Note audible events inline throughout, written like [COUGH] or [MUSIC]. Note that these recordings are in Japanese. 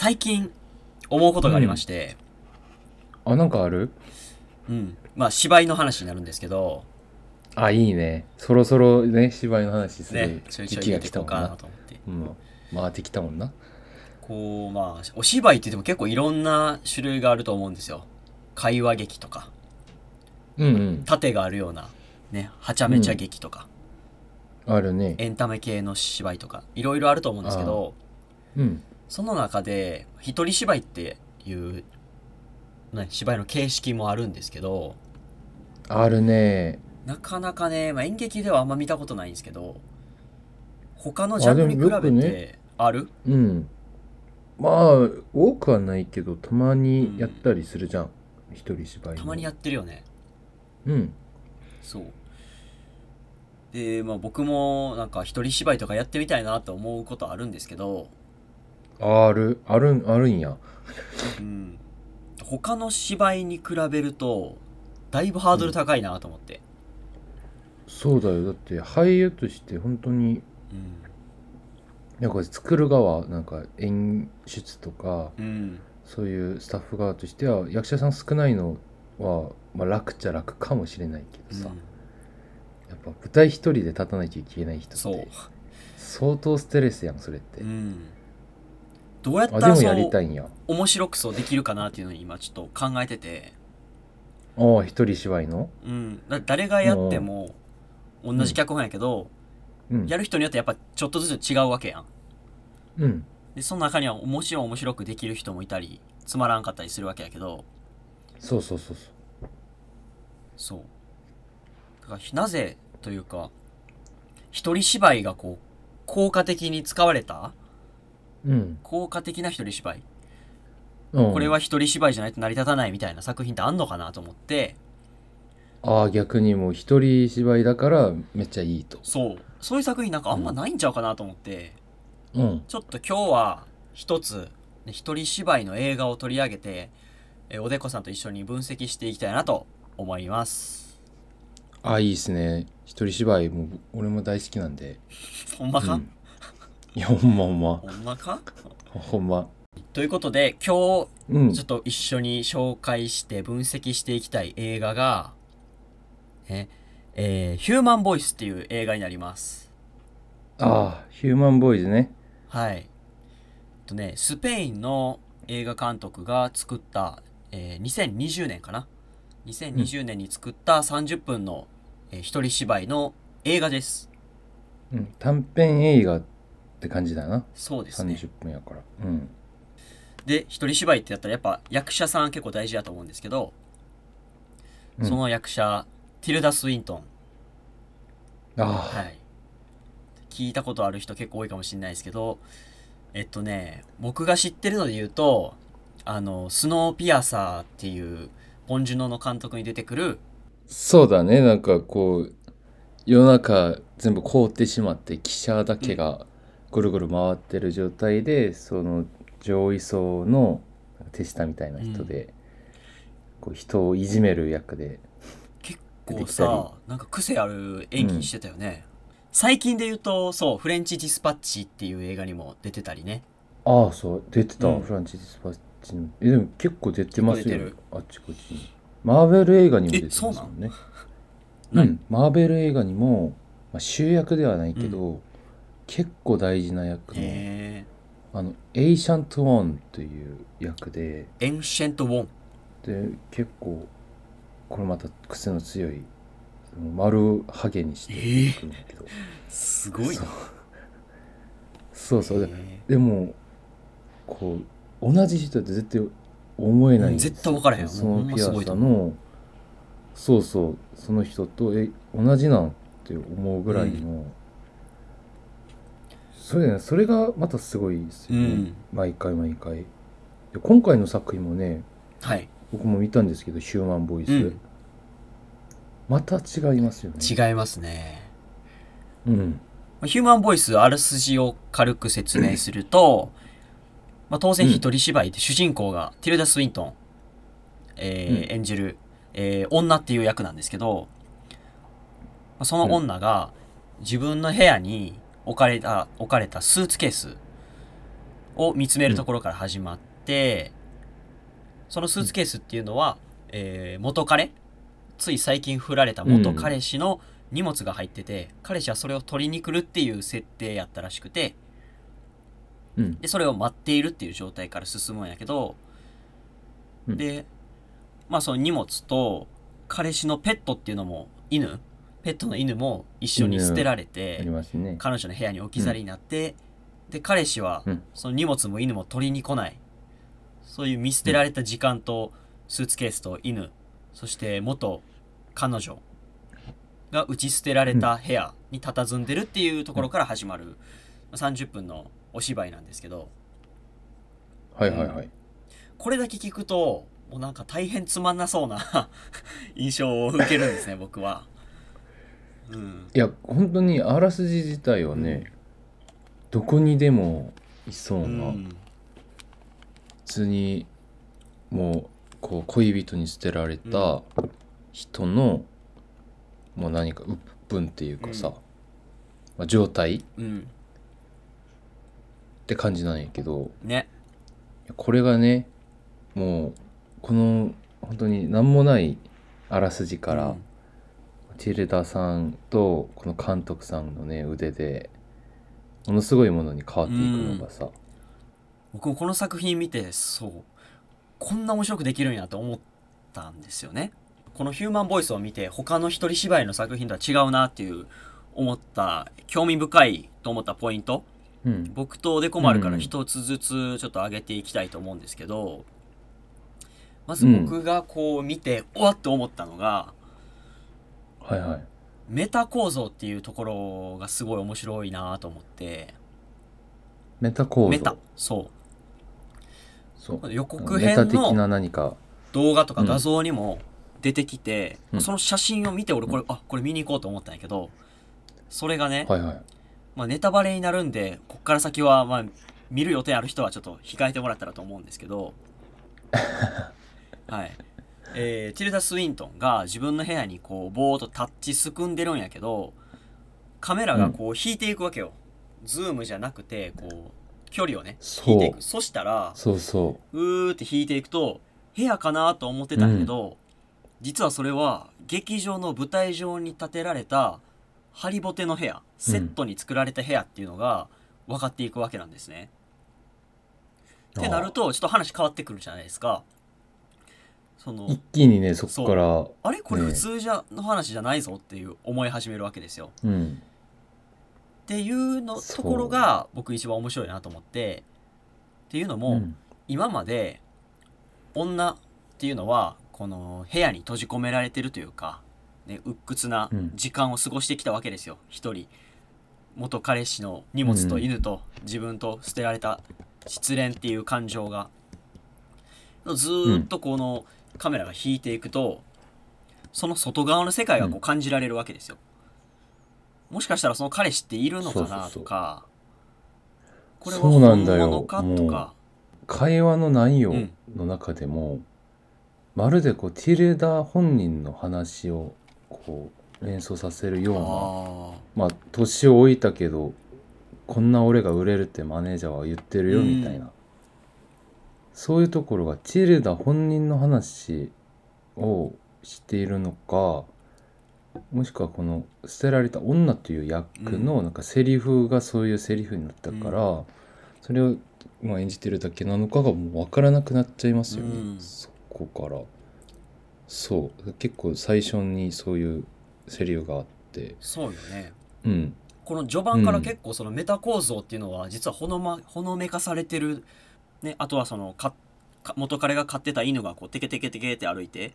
最近思うことがありまして、あなんかある？うん。まあ、芝居の話になるんですけど、あいいね。そろそろね芝居の話すねる、ちょいちょい時期が入れていこうかな。来たもんなと思って。うん。回ってきたもんな。こう、まあ、お芝居って言っても結構いろんな種類があると思うんですよ。会話劇とか、うんうん。盾があるような、ね、はちゃめちゃ劇とか、あるね。エンタメ系の芝居とか、いろいろあると思うんですけど、うんその中で、一人芝居っていう、ね、芝居の形式もあるんですけど、あるね。なかなかね、まあ、演劇ではあんま見たことないんですけど、他のジャンルに比べてある？うん。まあ多くはないけどたまにやったりするじゃん、一人芝居たまにやってるよね。うん。そう。で、まあ僕もなんか一人芝居とかやってみたいなと思うことあるんですけど、あるあるんあるんやうん。他の芝居に比べると、だいぶハードル高いなと思って。そうだよだって俳優として本当にうん。なんか作る側なんか演出とかうん。そういうスタッフ側としては役者さん少ないのは、まあ、楽っちゃ楽かもしれないけどさ、やっぱ舞台一人で立たなきゃいけない人そうって。相当ストレスやんそれって、うん。どうやったらそうりたいんや。面白くそうできるかなっていうのに今ちょっと考えてて、ああ一人芝居の？うん。だ誰がやっても同じ脚本やけど、うん。やる人によってやっぱちょっとずつ違うわけやん。うん。で、その中にはもちろん面白くできる人もいたり、つまらんかったりするわけやけど、そうそうそうそそう。だから、なぜというか、一人芝居がこう、効果的に使われた効果的な一人芝居。うん、これは一人芝居じゃないと成り立たないみたいな作品ってあんのかなと思って、ああ逆にもう一人芝居だからめっちゃいいと。そう。そういう作品なんかあんまないんちゃうかなと思って、うん。ちょっと今日は一つ、ね一人芝居の映画を取り上げて、えおでこさんと一緒に分析していきたいなと思います。ああいいっすね。一人芝居も俺も大好きなんで。[LAUGHS] ほんまか、うんいやほんまほんまほんまか？ほんまということで今うん日ちょっと一緒に紹介して分析していきたい映画が、ねえーヒューマンボイスっていう映画になります。ああヒューマンボーイズねはい。とね、スペインの映画監督が作った、えー2020年かな ?2020 年に作った30分の、えー一人芝居の映画です。うん短編映画って感じだなそうですね。30分やからうんで、一人芝居ってやったらやっぱ役者さん結構大事だと思うんですけど、うんその役者、ティルダ・スウィントン。あはい。聞いたことある人結構多いかもしれないですけど、えっとね、僕が知ってるので言うと、あの、スノーピアサーっていう、ポンジュノの監督に出てくる、そうだねなんかこう世の中全部凍ってしまって汽車だけがぐるぐる回ってる状態で、その上位層の手下みたいな人で、こう人をいじめる役で結構さ、なんか癖ある演技してたよね。最近で言うと、そう、フレンチ・ディスパッチっていう映画にも出てたりね。ああそう出てた、うん。フレンチ・ディスパッチのえでも結構出てますよあっちこっちに。マーベル映画にも出てますもえそうんねなうん。マーベル映画にも、まあ、主役ではないけど、結構大事な役のへあのエイシャント・ワンという役でーエンシェント・ワン。で結構これまた癖の強いその丸ハゲにしてくるんだけど、すごいな。そう。そうでへでもこう同じ人って絶対思えないんですよ。絶対分からへん。そほんまのピアサすごいと思のそうそう。その人とえ同じなんって思うぐらいの、それね。それがまたすごいですよね、うん。毎回毎回。で今回の作品もねはい。僕も見たんですけど「ヒューマンボイス」うん。また違いますよね。違いますね。うん。まあヒューマンボイス、あらすじを軽く説明すると、まあ、当然一人芝居で主人公がティルダ・スウィントン、えーうん。演じる、えー女っていう役なんですけど、まあその女が自分の部屋に置かれた、置かれたスーツケースを見つめるところから始まって、そのスーツケースっていうのは、えー元彼つい最近振られた元彼氏の荷物が入ってて、彼氏はそれを取りに来るっていう設定やったらしくてうん。でそれを待っているっていう状態から進むんやけど、うん。でまあその荷物と彼氏のペットっていうのも犬ペットの犬も一緒に捨てられあてね。彼女の部屋に置き去りになって、で彼氏はうん。その荷物も犬も取りに来ない。そういう見捨てられた時間とスーツケースと犬そして元彼女が打ち捨てられた部屋に佇んでるっていうところから始まるまあ30分のお芝居なんですけど。はいはいはい。これだけ聞くともうなんか大変つまんなそうな [LAUGHS] 印象を受けるんですね僕は。うん、いや本当にあらすじ自体はね、どこにでもいそうな、うん。普通にもうこう恋人に捨てられた人の、もう何か鬱憤っていうかさ、うん。まあ、状態っうん、て感じなんやけどね。これがねもうこの本当に何もないあらすじから、うんチルダさんとこの監督さんのね腕でものすごいものに変わっていくのがさ、僕もこの作品見てそうこんな面白くできるんやと思ったんですよね。この「ヒューマンボイス」を見て他の一人芝居の作品とは違うなっていう思った興味深いと思ったポイント。うん。僕とデコマルから一つずつちょっと上げていきたいと思うん。ですけど、まず僕がこう見て、おわっと思ったのがはいはい。メタ構造っていうところがすごい面白いなと思って。メタ構造。メタ。そそう。う予告メ編のタ的な何か。動画とか画像にも出てきて、うん。その写真を見て俺これ、あこれ見に行こうと思ったんやけどそれがね、はいはい。まあ、ネタバレになるんでこっから先はまあ見る予定ある人はちょっと控えてもらったらと思うんですけど。[LAUGHS] はいえーティルダ・スウィントンが自分の部屋にこうぼーっとタッチすくんでるんやけどカメラがこう引いていくわけよ、ズームじゃなくてこう距離をね引いていく。そしたらそうそう。ーって引いていくと部屋かなと思ってたけど、実はそれは劇場の舞台上に建てられたハリボテの部屋セットに作られた部屋っていうのが分かっていくわけなんですね。うってなるとちょっと話変わってくるじゃないですか。その一気にねそこからあれ？これね。普通じゃの話じゃないぞっていう思い始めるわけですよ。うん。っていうのところが僕一番面白いなと思ってっていうのも、うん。今まで女っていうのはこの部屋に閉じ込められてるというか、ね、鬱屈なうん。時間を過ごしてきたわけですよ。一人。元彼氏の荷物と犬と自分と捨てられた失恋っていう感情が。ずーっとこのカメラが引いていくとその外側の世界がこう感じられるわけですよ。もしかしたらその彼氏っているのかなとかこれはそうなん本だよ。物かとか会話の内容うん。の中でも、まるでこうティルダ本人の話をこう連想させるようなあまあ年を置いたけどこんな俺が売れるってマネージャーは言ってるようんみたいな、そういうところがティルダ本人の話をしているのかもしくはこの捨てられた女という役のなんかセリフがそういうセリフになったから、それをまあ演じてるだけなのかがもう分からなくなっちゃいますよね、うん。そこから。そう。結構最初にそういうセリフがあって。そうよね。うん。この序盤から結構そのメタ構造っていうのは実はほの,、ま、ほのめかされてる、ね、あとはそのかか元彼が飼ってた犬がこうテケテケテケって歩いて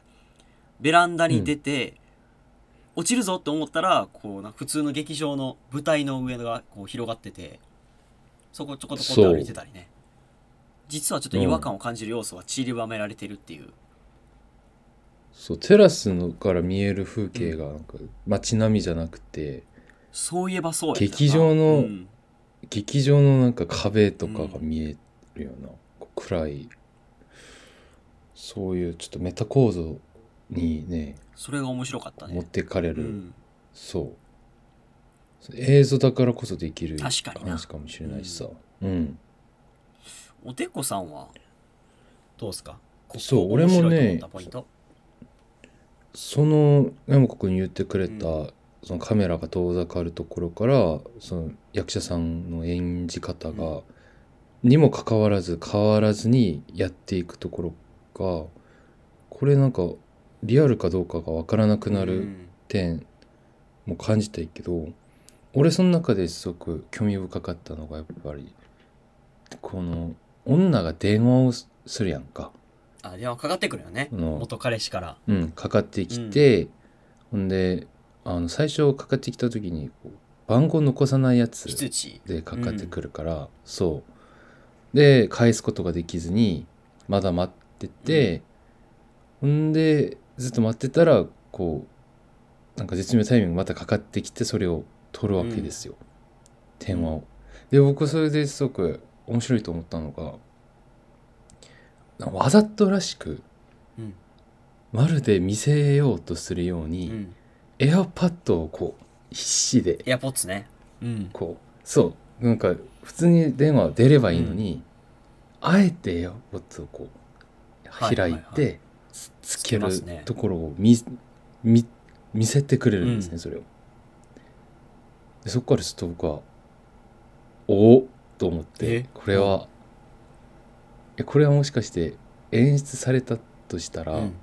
ベランダに出て、落ちるぞって思ったらこうな普通の劇場の舞台の上がこう広がっててそこちょこちょこって歩いてたりね。実はちょっと違和感を感じる要素が散りばめられてるっていう、そうテラスのから見える風景がなんか街並みじゃなくてそういえばそう劇場のうん。劇場のなんか壁とかが見えるような、暗いそういうちょっとメタ構造にねそれが面白かった持っね、てかれる、うん、そう。映像だからこそできる話かもしれないしさ。うん。おてこさんは？どうですか？そう俺もねその山子君言ってくれた、うそのカメラが遠ざかるところからその役者さんの演じ方が、にもかかわらず変わらずにやっていくところがこれなんかリアルかどうかが分からなくなる点も感じたいけど俺その中ですごく興味深かったのがやっぱりこの女が電話をするやんか。あ電話かかってくるよね。元彼氏から。うん、かかってきて、ほんであの最初かかってきた時に番号残さないやつでかかってくるから、そうで返すことができずにまだ待ってて、ほんでずっと待ってたらこうなんか絶妙タイミングまたかかってきてそれを取るわけですよ、電話を。で僕それですごく面白いと思ったのがわざとらしくうん。まるで見せようとするよううに、ん。エアパッドをこう必死でエアポッツね。うん。こうそうなんか普通に電話出ればいいのに、あえてエアポッドをこうはい開いてつつけるところを見見見せてくれるんですね、うん。それを。でそこからちょっと僕はおおと思ってえ？これは、えこれはもしかして演出されたとしたら、うん。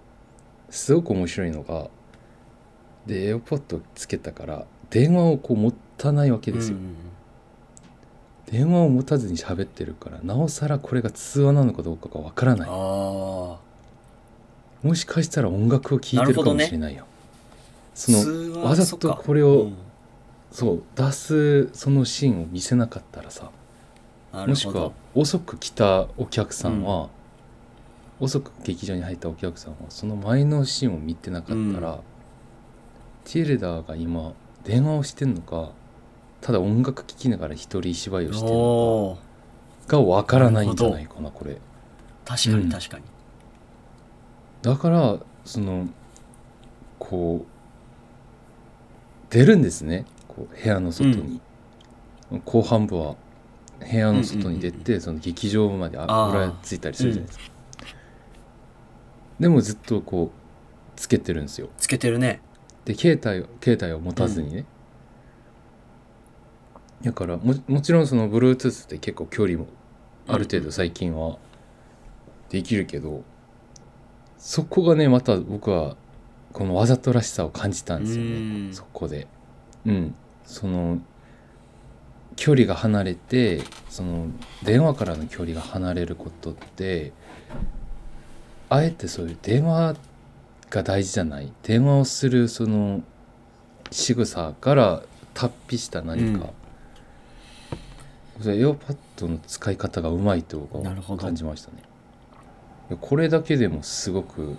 すごく面白いのがでエアポッドつけたから電話をこう持たないわけですよ、うん電話を持たずに喋ってるからなおさらこれが通話なのかどうかがわからない。あもしかしたら音楽を聴いてるかもしれないよ、あそのわざとこれをうん。そう出すそのシーンを見せなかったらさなもしくは遅く来たお客さんは、遅く劇場に入ったお客さんはその前のシーンを見てなかったら、うん。ティルダーが今電話をしてんのかただ音楽聴きながら一人芝居をしてるのかがわからないんじゃないかなこれ。確かうん。に確かに。だからそのこう出るんですね。こう部屋の外に、後半部は部屋の外に出て、その劇場までああー。ぐらついたりするじゃないですか、でもずっとこうつけてるんですよ。つけてるね。で携帯を携帯を持たずにね、だからももちろんその Bluetooth って結構距離もある程度最近はできるけど、そこがねまた僕はこのわざとらしさを感じたんですようん。ねそこで。うん。その距離が離れてその電話からの距離が離れることってあえてそういう電話が大事じゃない。電話をするその仕草から達筆した何か、エアパッドの使い方がうまいと僕は感じましたね。これだけでもすごく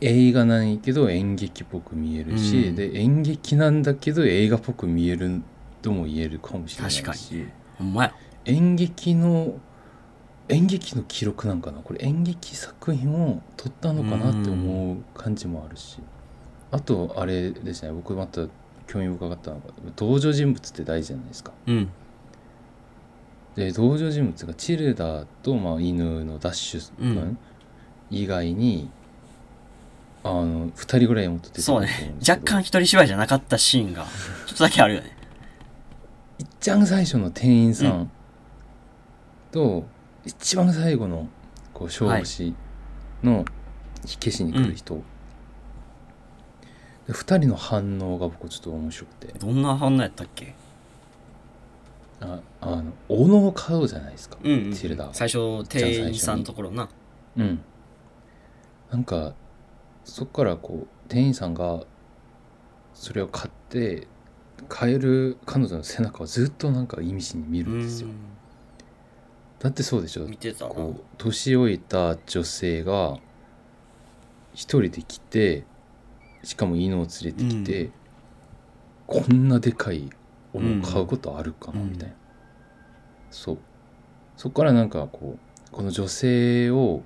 映画ないけど演劇っぽく見えるし、うん。で演劇なんだけど映画っぽく見えるとも言えるかもしれないし。演劇の演劇の記録なんかな？これ演劇作品を撮ったのかなって思う感じもあるし。あとあれですね。僕また興味深かったのが登場人物って大事じゃないですか。うんで登場人物がチルダーと、まあ、犬のダッシュ君うん。以外に、あの2人ぐらいも出てそうね。[LAUGHS] 若干一人芝居じゃなかったシーンが [LAUGHS] ちょっとだけあるよね。いっちゃん最初の店員さうん。んと、一番最後のこう勝負師の火消しに来る人、で2人の反応が僕ちょっと面白くて。どんな反応やったっけ？ああの斧を買うじゃないですか、うん、うん、チルダー最初店員さんのところな。うん。なんかそこからこう店員さんがそれを買って買える彼女の背中をずっとなんか意味深に見るんですよ。だってそうでしょ？見てたな。こう年老いた女性が一人で来てしかも犬を連れてきて、こんなでかい斧を買うことあるかな、うんみたいな。そう。そこからなんかこうこの女性を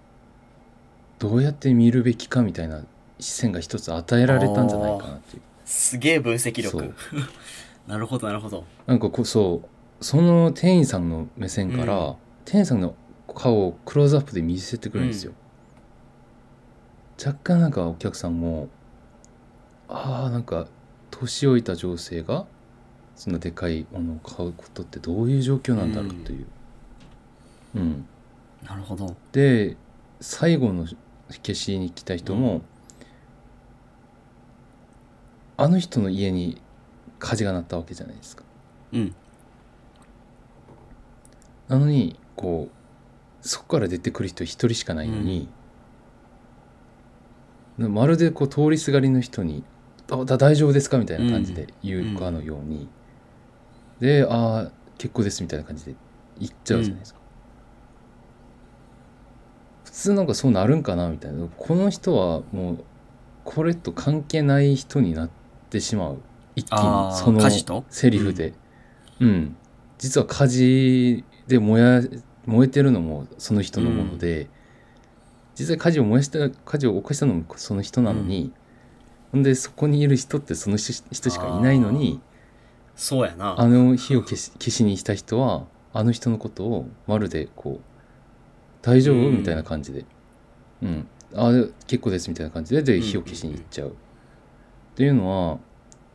どうやって見るべきかみたいな視線が一つ与えられたんじゃないかなっていう。すげえ分析力。[LAUGHS] なるほどなるほど。なんかこうそうその店員さんの目線から、うん。天さんの顔をクローズアップで見せてくるんですよ、若干なんかお客さんもああなんか年老いた女性がそんなでかいものを買うことってどういう状況なんだろうという。うん、なるほど。で最後の消しに来た人も、あの人の家に火事が鳴ったわけじゃないですか。うん。なのにこうそこから出てくる人一人しかないのに、まるでこう通りすがりの人に「あだ大丈夫ですか?」みたいな感じで言うかのように、で「ああ結構です」みたいな感じで言っちゃうじゃないですか、普通なんかそうなるんかなみたいな。この人はもうこれと関係ない人になってしまう。一気にそのセリフで。うん、実は火事で燃や燃えてるのもその人のもので、実際火事を燃やした火事を起こしたのもその人なのに、ほんでそこにいる人ってその人人しかいないのにそうやな。あの火を消し消しにした人はあの人のことをまるでこう「大丈夫?」うん。みたいな感じで「うん、あ結構です」みたいな感じででうん。火を消しに行っちゃう。っていうのは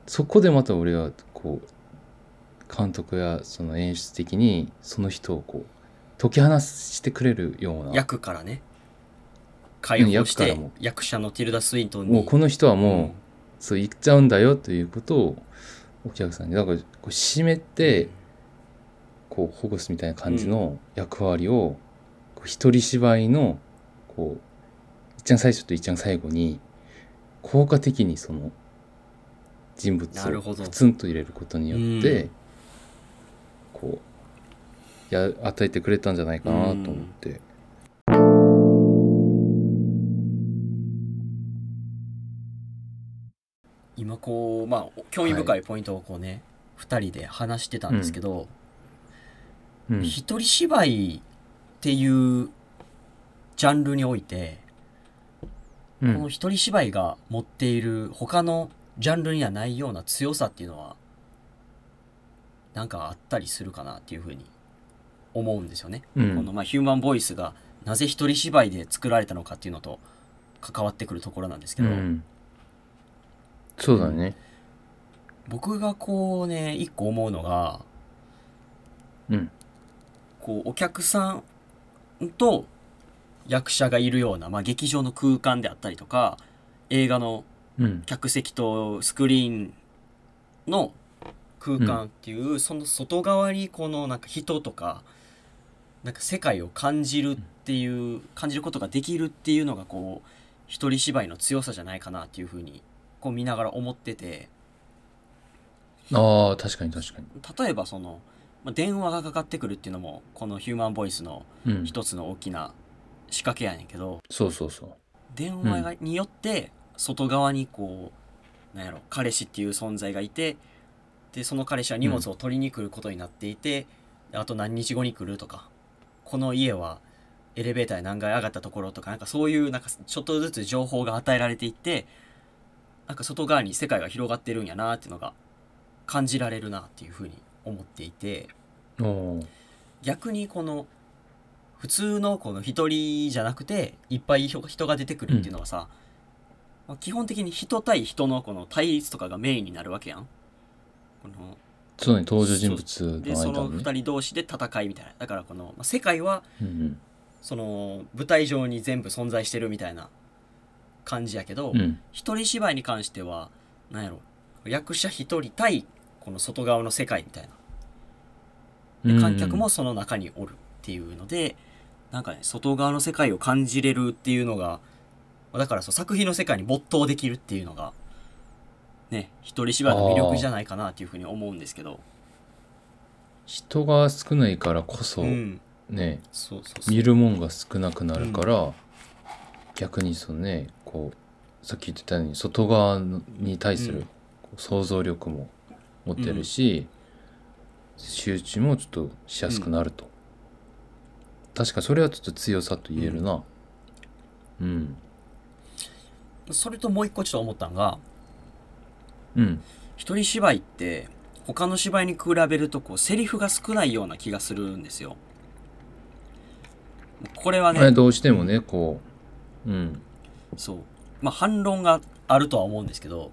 そこでまた俺はこう監督やその演出的にその人をこう解き放してくれるような。役からね。解放して役者のティルダ・スウィントンに。もうこの人はもう、うん。そう言っちゃうんだよということをお客さんに。だからこう締めてこう保護すみたいな感じの役割を、こう一人芝居のこう一番最初と一番最後に効果的にその人物をプツンと入れることによって、うん。こうや与えてくれたんじゃないかなと思って。今こうまあ興味深いポイントをこうね、二人で話してたんですけど、うん。一人芝居っていうジャンルにおいて、うん。この一人芝居が持っている他のジャンルにはないような強さっていうのはなんかあったりするかなっていうふうに思うんですよね。うん。このまあヒューマンボイスがなぜ一人芝居で作られたのかっていうのと関わってくるところなんですけど、うんそうだね。僕がこうね一個思うのがうん。こうお客さんと役者がいるような、まあ、劇場の空間であったりとか映画のうん。客席とスクリーンの空間っていう、その外側にこのなんか人とかなんか世界を感じるっていう感じることができるっていうのがこう一人芝居の強さじゃないかなっていうふうにこう見ながら思っててああ確かに確かに。例えばその、まあ、電話がかかってくるっていうのもこのヒューマンボイスのうん、一つの大きな仕掛けやねんけどそうそうそう。電話がによって外側にこうなんやろ彼氏っていう存在がいてでその彼氏は荷物を取りに来ることになっていて、であと何日後に来るとかこの家はエレベーターで何階上がったところとかなんかそういうなんかちょっとずつ情報が与えられていってなんか外側に世界が広がってるんやなっていうのが感じられるなっていうふうに思っていて逆にこの普通のこの一人じゃなくていっぱい人人が出てくるっていうのはさ、まあ基本的に人対人のこの対立とかがメインになるわけやん。このそうね登場人物でそのの間のね。2人同士で戦いみたいなだからこの、まあ、世界はうんうんその舞台上に全部存在してるみたいな感じやけど、うん。一人芝居に関してはなんやろ役者一人対この外側の世界みたいな。で観客もその中におるっていうのでなんかね外側の世界を感じれるっていうのがだからそう作品の世界に没頭できるっていうのがね一人芝居の魅力じゃないかなっていうふうに思うんですけど。人が少ないからこそ、うん。ね見るもんが少なくなるから、逆にそのねこうさっき言ってたように外側に対すうん。る想像力も持ってるし、集中もちょっとしやすくなると、確かそれはちょっと強さと言えるな。うん。それともう一個ちょっと思ったのがうん。一人芝居って他の芝居に比べるとこうセリフが少ないような気がするんですよ。これはねどうしてもねこううんそう。まあ反論があるとは思うんですけど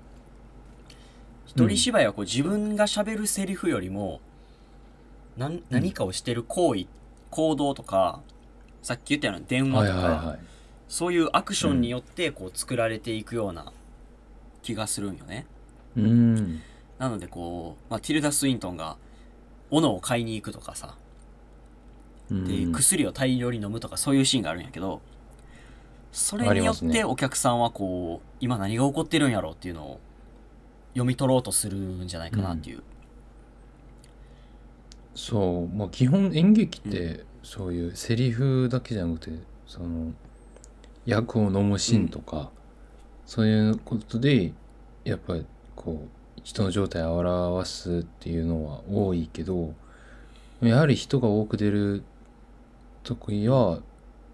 一人芝居はこう自分が喋るセリフよりもなん何かをしてる行為行動とかさっき言ったような電話はいとか、はいはい。そういうアクションによってこう作られていくような気がするんよね。うん。なのでこう、まあ、ティルダ・スウィントンが斧を買いに行くとかさうん。で薬を大量に飲むとかそういうシーンがあるんやけどそれによってお客さんはこう今何が起こってるんやろうっていうのを読み取ろうとするんじゃないかなっていう。そうまあ基本演劇ってそういうセリフだけじゃなくてその役を飲むシーンとか、そういうことでやっぱりこう人の状態を表すっていうのは多いけどやはり人が多く出る時は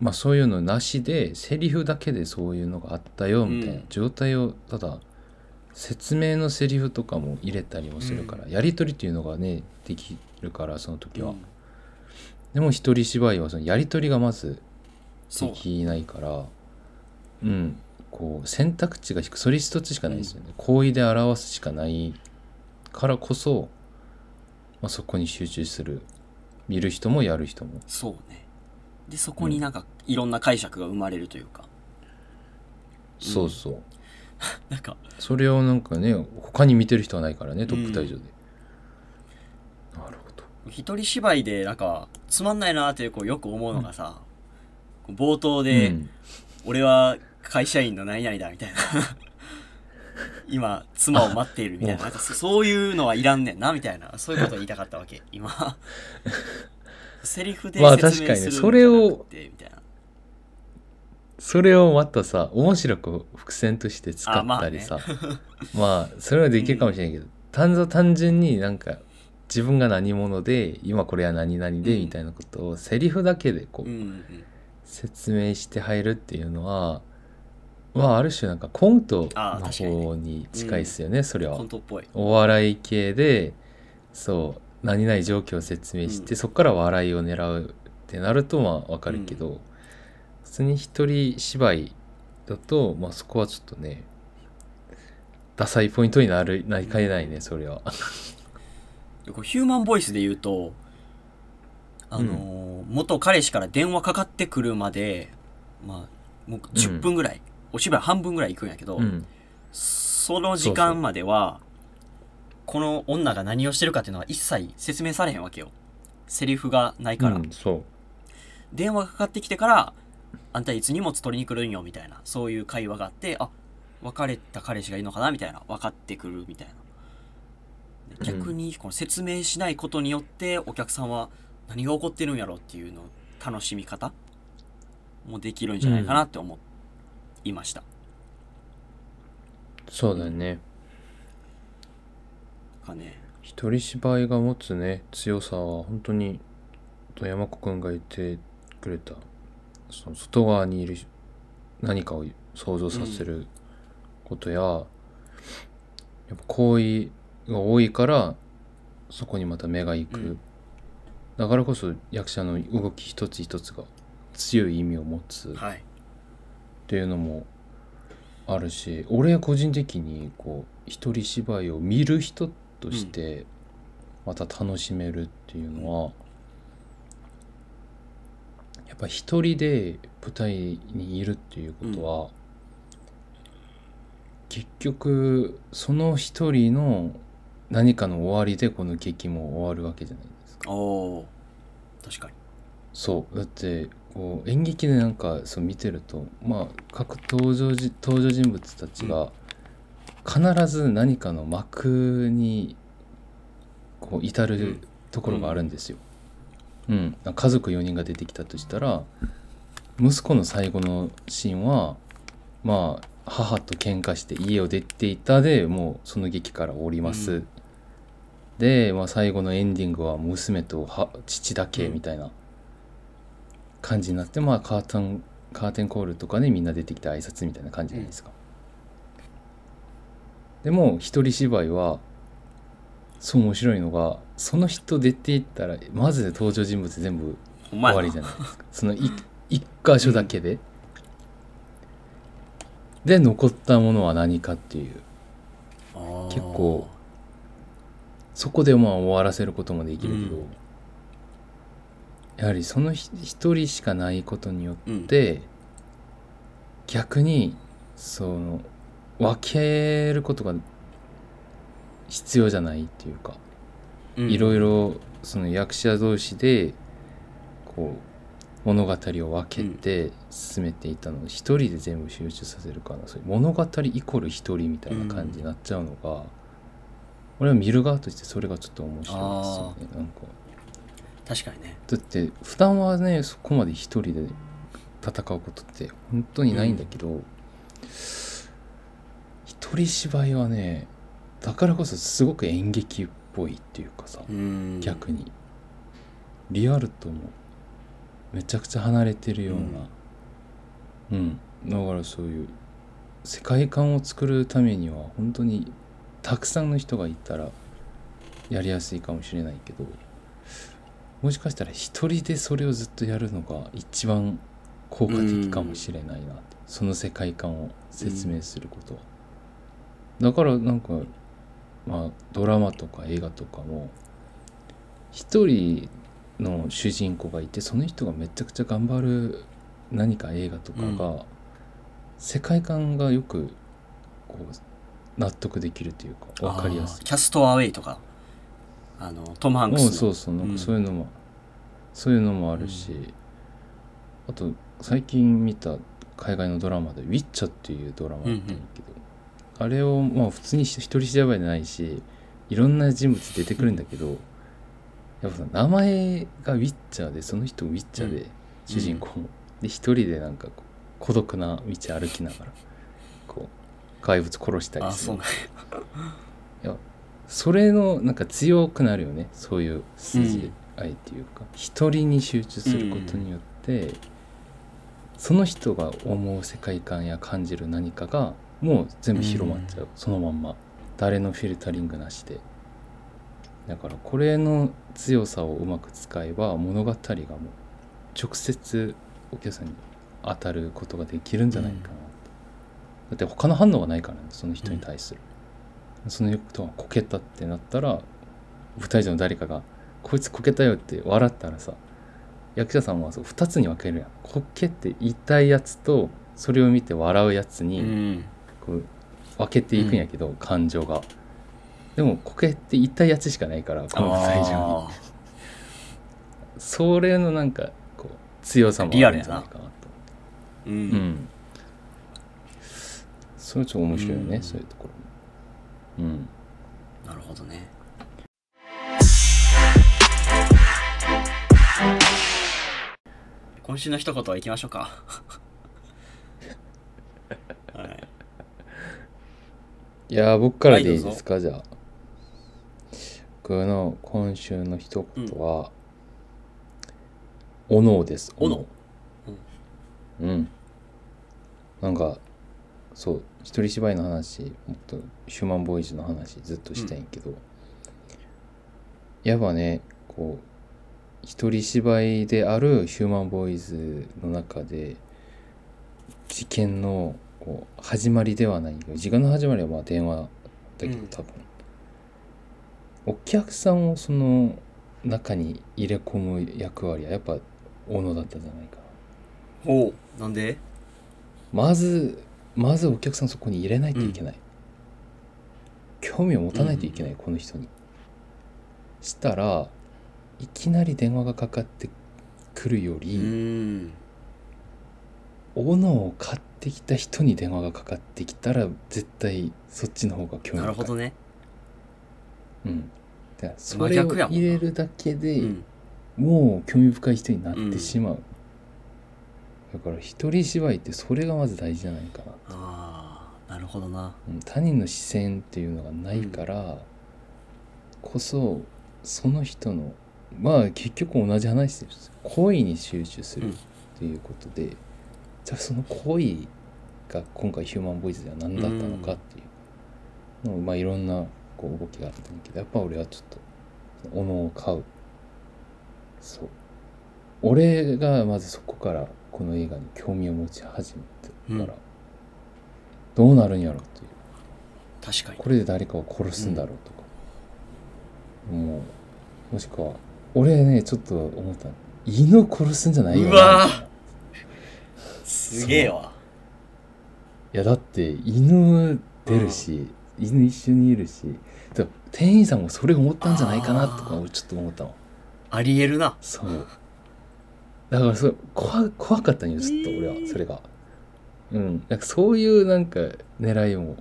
まあそういうのなしでセリフだけでそういうのがあったよみたいなうん。状態をただ説明のセリフとかも入れたりもするから、やり取りっていうのがねできるからその時は、うん。でも一人芝居はそのやり取りがまずできないからう。ん。こう選択肢がそれ一つしかないですよね、行為で表すしかないからこそ、まあ、そこに集中する。見る人もやる人も。そうねでそこになんかいろんな解釈が生まれるというか、そうそう。[LAUGHS] なんか。それをなんかね他に見てる人はないからねトップ退場で、なるほど。一人芝居でなんかつまんないなってこうよく思うのがさ、冒頭で、うん。俺は会社員の何々だみたいな。[LAUGHS] 今妻を待っているみたいな。なんかそそういうのはいらんねんなみたいな。そういうことを言いたかったわけ今 [LAUGHS] セリフでまあ説明確かに。ねそれをみたいなそれをまたさ面白く伏線として使ったりさまあ [LAUGHS] それはできるかもしれないけど、単純単純になんか自分が何者で今これは何々でうん。みたいなことをセリフだけでこう、説明して入るっていうのはまあある種なんかコントの方に近いですよねそれは。コントっぽい。お笑い系でそう何々状況を説明して、うん。そこから笑いを狙うってなるとまあわかるけど、普通に一人芝居だと、まあ、そこはちょっとねダサいポイントになるなりかねないねそれは。ヒューマンボイスで言うとあのー元彼氏から電話かかってくるまでまあもう10分ぐらい、お芝居半分ぐらい行くんやけど、うん。その時間まではこの女が何をしてるかっていうのは一切説明されへんわけよ。セリフがないから、うんそう。電話がかかってきてからあんたいつ荷物取りに来るんよみたいな。そういう会話があってあ別れた彼氏がいるのかなみたいな分かってくるみたいな。で逆にこの説明しないことによってお客さんは何が起こってるんやろっていうの楽しみ方もできるんじゃないかなって思いました、そうだねかね。一人芝居が持つね強さは本当にと山子くんが言ってくれた。その外側にいる何かを想像させることや、やっぱ行為が多いからそこにまた目が行く、うん。だからこそ役者の動き一つ一つが強い意味を持つ。っはい。ていうのもあるし俺は個人的にこう一人芝居を見る人としてまた楽しめるっていうのは、やっぱ一人で舞台にいるっていうことは、結局その一人の何かの終わりでこの劇も終わるわけじゃないですか。確かに。そう。だってこう演劇でなんかそう見てるとまあ各登場じ登場人物たちが必ず何かの幕にこう至るうんところがあるんですよ。うん、家族4人が出てきたとしたら息子の最後のシーンはまあ母と喧嘩して家を出ていたでもうその劇から降ります。うんで、まあ、最後のエンディングは娘とは父だけみたいな感じになって、まあカーテンカーテンコールとかでみんな出てきて挨拶みたいな感じじゃないですか。でも一人芝居はそう面白いのがその人出ていったらまずで登場人物全部終わりじゃないですか。そのい一箇所だけで、で残ったものは何かっていう。結構そこでまあ終わらせることもできるけど、うん。やはりそのひ一人しかないことによっうん。て、逆にその分けることが必要じゃないっていうか、うん。いろいろその役者同士でこう物語を分けて進めていたのを一人で全部集中させるからそういう物語イコール一人みたいな感じになっちゃうのが、俺は見る側としてそれがちょっと面白いですよねなんか。確かにね。だって普段はねそこまで一人で戦うことって本当にないんだけど、一人芝居はねだからこそすごく演劇っぽいっていうかさ、うん。逆に。リアルともめちゃくちゃ離れてるような。うん、だからそういう世界観を作るためには本当にたくさんの人がいたらやりやすいかもしれないけどもしかしたら一人でそれをずっとやるのが一番効果的かもしれないなって。その世界観を説明することは、だからなんかまあドラマとか映画とかも一人の主人公がいてその人がめちゃくちゃ頑張る何か映画とかが、世界観がよくこう納得できるというか分かりやすい。キャストアウェイとか。あのトム・ハンクスそうそうなんうん。かそういうのも、そういうのもあるし、あと最近見た海外のドラマで「ウィッチャー」っていうドラマだったんだけど、あれをまあ普通に一人芝居じゃないしいろんな人物出てくるんだけど、やっぱさ名前がウィッチャーでその人ウィッチャーで、うん。主人公も、で一人でなんか孤独な道歩きながらこう怪物殺したりする。あそうなんそれのなんか強くなるよね。そういう筋合いっていうか。一、人に集中することによって、その人が思う世界観や感じる何かがもう全部広まっちゃう、そのまんま。誰のフィルタリングなしで。だからこれの強さをうまく使えば物語がもう直接お客さんに当たることができるんじゃないかな、だって他の反応がないからねその人に対する、その人がこけたってなったら舞台上の誰かが「こいつこけたよ」って笑ったらさ役者さんはそう2つに分けるやん。こけって言いたいやつとそれを見て笑うやつうにんこう分けていくんやけど、感情が。でもこけって言いたいやつしかないからこの舞台上に。あそれのなんかこう強さもあるんじゃないかなと。ーううん。ん。それちょっと面白いよね、うん。そういうところも。うん。なるほどね。今週の一言はいきましょうかはいいやー僕からでいいですか、じゃあ。僕の今週の一言は「おのですおのうん。なんかそう一人芝居の話もっとヒューマンボーイズの話ずっとしたいんやけど、やっぱねこう一人芝居であるヒューマンボーイズの中で事件のこう始まりではないけど時間の始まりはまあ電話だけどうん。多分、お客さんをその中に入れ込む役割はやっぱ小野だったんじゃないか。なおうなんで？まずまずお客さんそこに入れないといけない、興味を持たないといけない、この人に。したらいきなり電話がかかってくるようり、ん斧を買ってきた人に電話がかかってきたら絶対そっちの方が興味深い。なるほどね。うん、だからそ真れを入れるだけで、うん。もう興味深い人になってしまう、だから一人芝居ってそれがまず大事じゃないかな。ああなるほどな。うん。他人の視線っていうのがないからこそその人のまあ結局同じ話です恋に集中するっていうことで、じゃあその恋が今回ヒューマンボイスでは何だったのかっていう。のを、まあいろんなこう動きがあったんだけどやっぱ俺はちょっと斧を買う。そう。俺がまずそこからこの映画に興味を持ち始めてから、うん。どうなるんやろっていう。確かに。これで誰かを殺すんだろうとか、もうもしくは俺ねちょっと思った犬を殺すんじゃないよなうわすげえわ。やだって犬出るし、犬一緒にいるしで店員さんもそれ思ったんじゃないかなとかちょっと思ったのありえるな。そう。だからそれ怖怖かったんよずっと俺はそれが。うん。なんかそういうなんか狙いも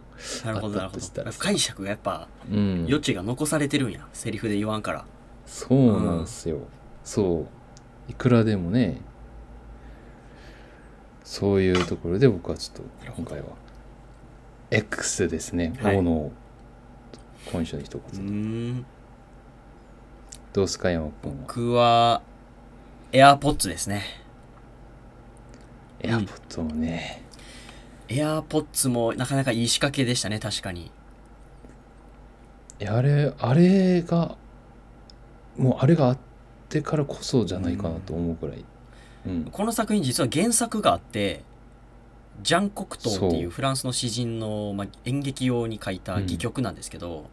あったとしたら。解釈がやっぱうん。余地が残されてるんやセリフで言わんから。そうなんですよ、そう。いくらでもねそういうところで僕はちょっと今回は X ですね、はい。大野今週の一言、ん。どうすか山君は？僕はエアポッツですね。エアポッドもね、エアポッツもなかなかいい仕掛けでしたね確かに。あれあれがもうあれがあってからこそじゃないかなと思うくらい、うんこの作品実は原作があってジャン・コクトーっていそう。うフランスの詩人の、まあ、演劇用に書いた戯曲なんですけど、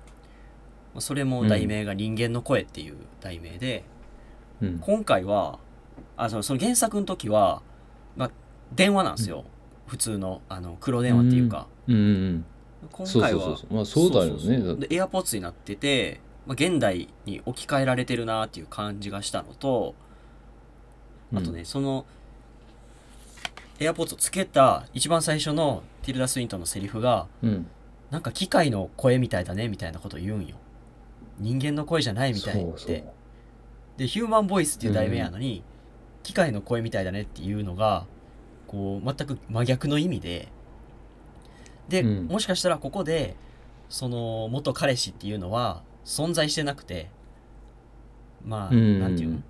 まあそれも題名が「人間の声」っていう題名で、うん。今回はあそのその原作の時は、まあ、電話なんですよ、普通のあの黒電話っていうか、うん。うん今回はそうまあそうだよね。でエアポッツになってて、まあ、現代に置き換えられてるなっていう感じがしたのとあとね、そのエアポッツをつけた一番最初のティルダ・スウィントンのセリフがうん。なんか機械の声みたいだねみたいなことを言うんよ。人間の声じゃないみたいって。そうでヒューマンボイスっていう題名やのに、機械の声みたいだねっていうのがこう全く真逆の意味でで、うん。もしかしたらここでその元彼氏っていうのは存在してなくてまあ、うん。なんていうの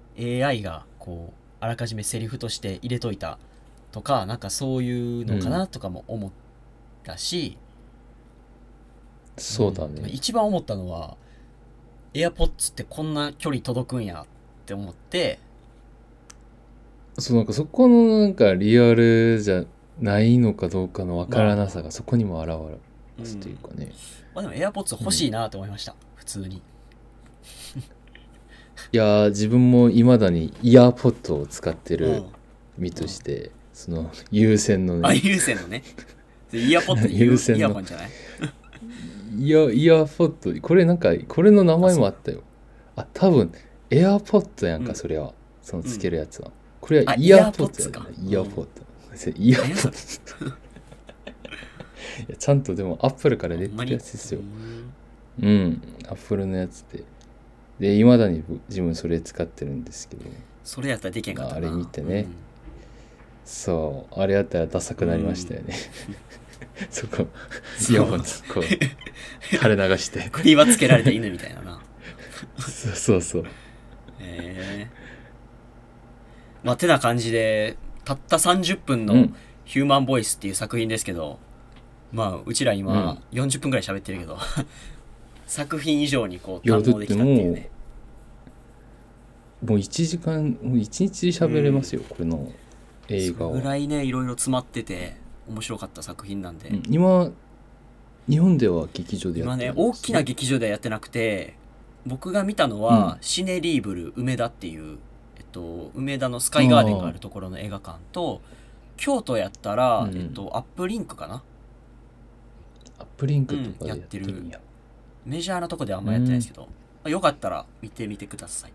？AI がこうあらかじめセリフとして入れといたとかなんかそういうのかなとかも思ったし、そうだうんね、一番思ったのは AirPods ってこんな距離届くんやって思ってそうなんかそこのなんかリアルじゃないのかどうかのわからなさがそこにも現れますというかね、まあでも AirPods 欲しいなと思いました、普通にいやー自分もいまだにイヤーポッドを使ってるうん。身として、その有線のあね有線のね。でイヤポッド有線の。イヤホンじゃない？[LAUGHS] イヤイヤーポッドこれなんかこれの名前もあったよ。あ多分エアポッドやんか、うん。それは。そのつけるやつは、これはあイヤーポッドやイヤーポッツか。イヤーポッド、それイヤーポッド [LAUGHS] いやちゃんとでもアップルから出てるやつですよ。うんうん、アップルのやつで。で、いまだに自分それ使ってるんですけど、それやったらできへんかったな。あれ見てね。そう、あれやったらダサくなりましたよね。[LAUGHS] そこ、イヤホンこう、垂れ流して。うん。首輪つけられた犬みたいなな。そうそうそう。へえ。まあてな感じでたった30分のうん「ヒューマンボイス」っていう作品ですけど、まあうちら今40分ぐらい喋ってるけど [LAUGHS] 作品以上にこう堪能できたっていうね、もう1時間、もう1日喋れますよ、これの映画それぐは。らいねいろいろ詰まってて面白かった作品なんで、うん。今、日本では劇場でや今ねってるんです大きな劇場ではやってなくて僕が見たのは、シネリーブル梅田っていう、えっと、梅田のスカイガーデンがあるところの映画館と京都やったら、うん。えっと、アップリンクかな？アップリンクとかでやってるってる。メジャーなとこではあんまやってないですけど、まあよかったら見てみてください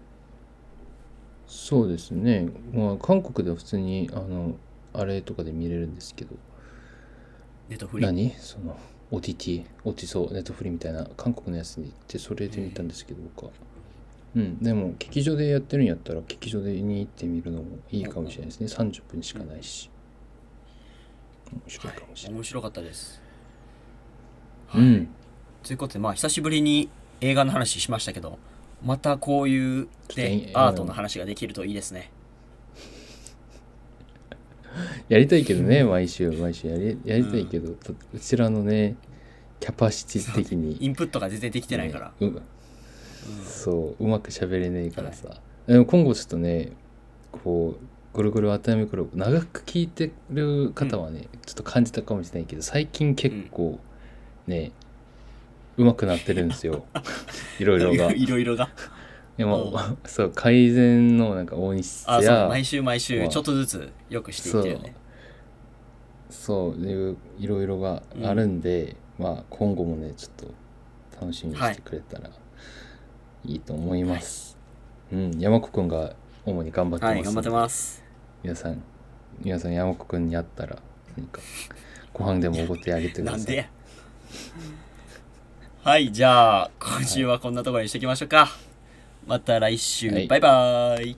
そうですね。まあ、韓国では普通に、あの、あれとかで見れるんですけど、ネットフリ？何？その OTT、OT そう、ネットフリみたいな韓国のやつに行って、それで見たんですけど、僕は。うん、でも、劇場でやってるんやったら、劇場でに行ってみるのもいいかもしれないですね。30分しかないし。面白いかもしれない。面白かったですうん。ということでまあ久しぶりに映画の話しましたけどまたこういう、ちょっね、とアートの話ができるといいですね。[LAUGHS] やりたいけどね、毎週、毎週。やりやりたいけど、たうちらのね、キャパシティ的に。インプットが全然できてないから、ねうそううまく喋れねえからさ、でも今後ちょっとねこうぐるぐる熱海クラブ長く聞いてる方はね、ちょっと感じたかもしれないけど最近結構ね、うまくなってるんですよ。いろいろが。いろいろが。でもうそう改善のなんか音質あそうや毎週毎まあ週ちょっとずつよくしていってるよね。そう。いういろいろがあるんで、まあ今後もねちょっと楽しみにしてくれたらいいと思います、うん。山子くんが主に頑張ってます、はい頑張ってます。皆さん皆さん山子くんに会ったら何かご飯でもおごってあげてください。なんでやはいじゃあ今週はこんなところにしておきましょうか。また来週、はい。バイバーイ